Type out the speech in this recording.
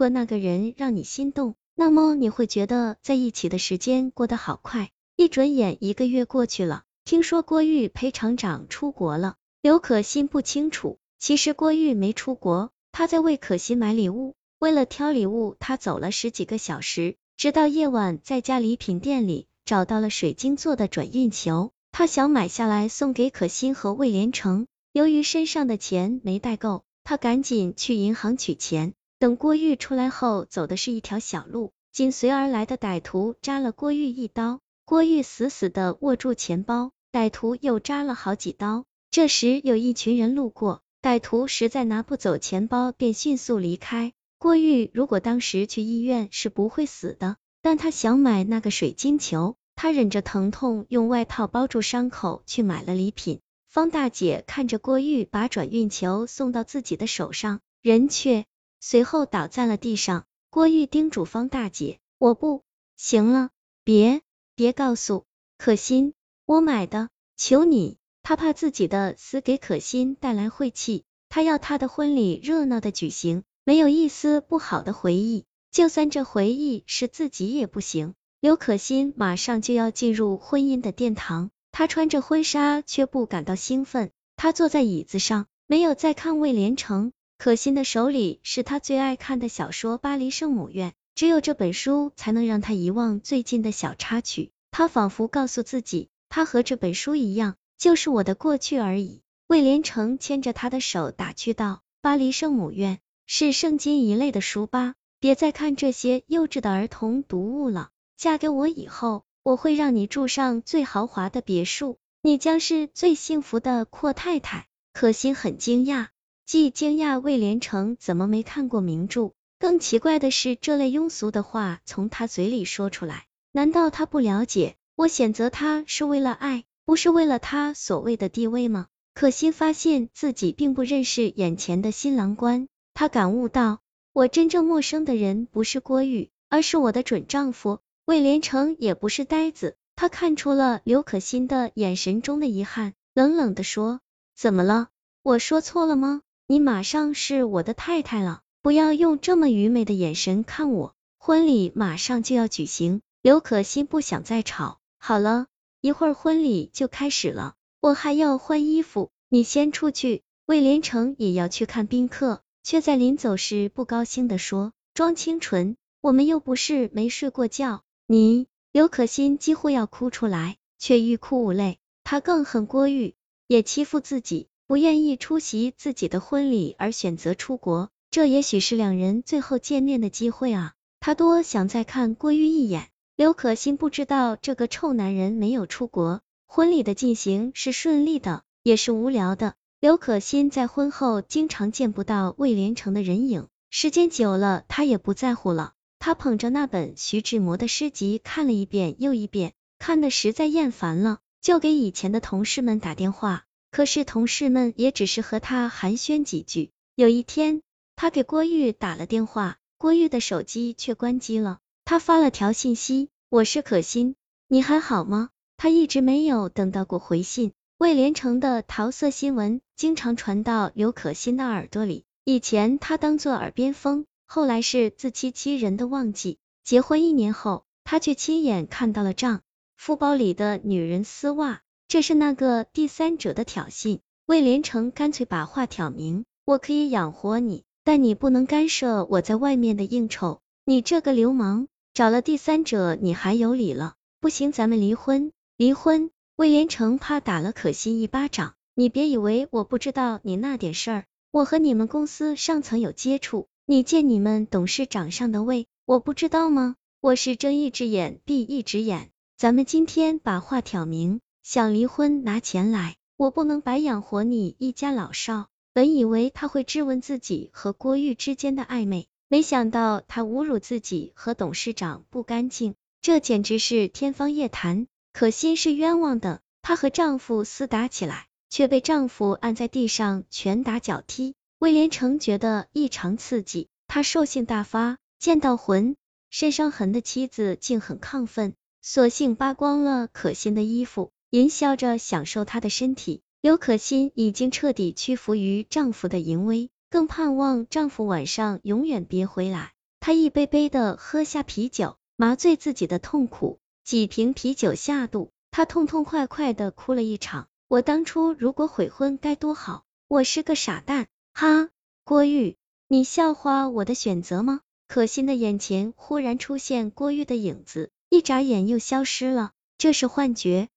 如果那个人让你心动，那么你会觉得在一起的时间过得好快。一转眼一个月过去了，听说郭玉陪厂长出国了。刘可欣不清楚，其实郭玉没出国，他在为可心买礼物。为了挑礼物，他走了十几个小时，直到夜晚，在家礼品店里找到了水晶做的转运球，他想买下来送给可心和魏连成。由于身上的钱没带够，他赶紧去银行取钱。等郭玉出来后，走的是一条小路，紧随而来的歹徒扎了郭玉一刀，郭玉死死的握住钱包，歹徒又扎了好几刀。这时有一群人路过，歹徒实在拿不走钱包，便迅速离开。郭玉如果当时去医院是不会死的，但他想买那个水晶球，他忍着疼痛用外套包住伤口去买了礼品。方大姐看着郭玉把转运球送到自己的手上，人却随后倒在了地上。郭玉叮嘱方大姐：“我不行了，别别告诉可心我买的，求你。”他怕自己的死给可心带来晦气，他要他的婚礼热闹的举行，没有一丝不好的回忆，就算这回忆是自己也不行。刘可心马上就要进入婚姻的殿堂，她穿着婚纱却不感到兴奋，她坐在椅子上，没有再看魏连成。可心的手里是他最爱看的小说《巴黎圣母院》，只有这本书才能让他遗忘最近的小插曲。他仿佛告诉自己，他和这本书一样。就是我的过去而已。魏连成牵着他的手打趣道：“巴黎圣母院是圣经一类的书吧？别再看这些幼稚的儿童读物了。嫁给我以后，我会让你住上最豪华的别墅，你将是最幸福的阔太太。”可心很惊讶，既惊讶魏连成怎么没看过名著，更奇怪的是这类庸俗的话从他嘴里说出来，难道他不了解我选择他是为了爱？不是为了他所谓的地位吗？可心发现自己并不认识眼前的新郎官，她感悟到，我真正陌生的人不是郭玉，而是我的准丈夫魏连成，也不是呆子。他看出了刘可心的眼神中的遗憾，冷冷的说：“怎么了？我说错了吗？你马上是我的太太了，不要用这么愚昧的眼神看我。婚礼马上就要举行，刘可心不想再吵。好了。”一会儿婚礼就开始了，我还要换衣服，你先出去。魏连成也要去看宾客，却在临走时不高兴的说：“装清纯，我们又不是没睡过觉。”你刘可心几乎要哭出来，却欲哭无泪。她更恨郭玉，也欺负自己，不愿意出席自己的婚礼而选择出国。这也许是两人最后见面的机会啊！她多想再看郭玉一眼。刘可心不知道这个臭男人没有出国，婚礼的进行是顺利的，也是无聊的。刘可心在婚后经常见不到魏连成的人影，时间久了，她也不在乎了。她捧着那本徐志摩的诗集看了一遍又一遍，看的实在厌烦了，就给以前的同事们打电话。可是同事们也只是和他寒暄几句。有一天，他给郭玉打了电话，郭玉的手机却关机了。他发了条信息：“我是可心，你还好吗？”他一直没有等到过回信。魏连成的桃色新闻经常传到刘可心的耳朵里，以前他当做耳边风，后来是自欺欺人的忘记。结婚一年后，他却亲眼看到了丈夫包里的女人丝袜，这是那个第三者的挑衅。魏连成干脆把话挑明：“我可以养活你，但你不能干涉我在外面的应酬。你这个流氓！”找了第三者，你还有理了？不行，咱们离婚。离婚！魏连成怕打了可心一巴掌。你别以为我不知道你那点事儿，我和你们公司上层有接触，你见你们董事长上的位，我不知道吗？我是睁一只眼闭一只眼。咱们今天把话挑明，想离婚拿钱来，我不能白养活你一家老少。本以为他会质问自己和郭玉之间的暧昧。没想到他侮辱自己和董事长不干净，这简直是天方夜谭。可心是冤枉的，她和丈夫厮打起来，却被丈夫按在地上拳打脚踢。魏连成觉得异常刺激，他兽性大发，见到浑身伤痕的妻子竟很亢奋，索性扒光了可心的衣服，淫笑着享受她的身体。刘可心已经彻底屈服于丈夫的淫威。更盼望丈夫晚上永远别回来。她一杯杯的喝下啤酒，麻醉自己的痛苦。几瓶啤酒下肚，她痛痛快快的哭了一场。我当初如果悔婚该多好，我是个傻蛋。哈，郭玉，你笑话我的选择吗？可心的眼前忽然出现郭玉的影子，一眨眼又消失了。这是幻觉，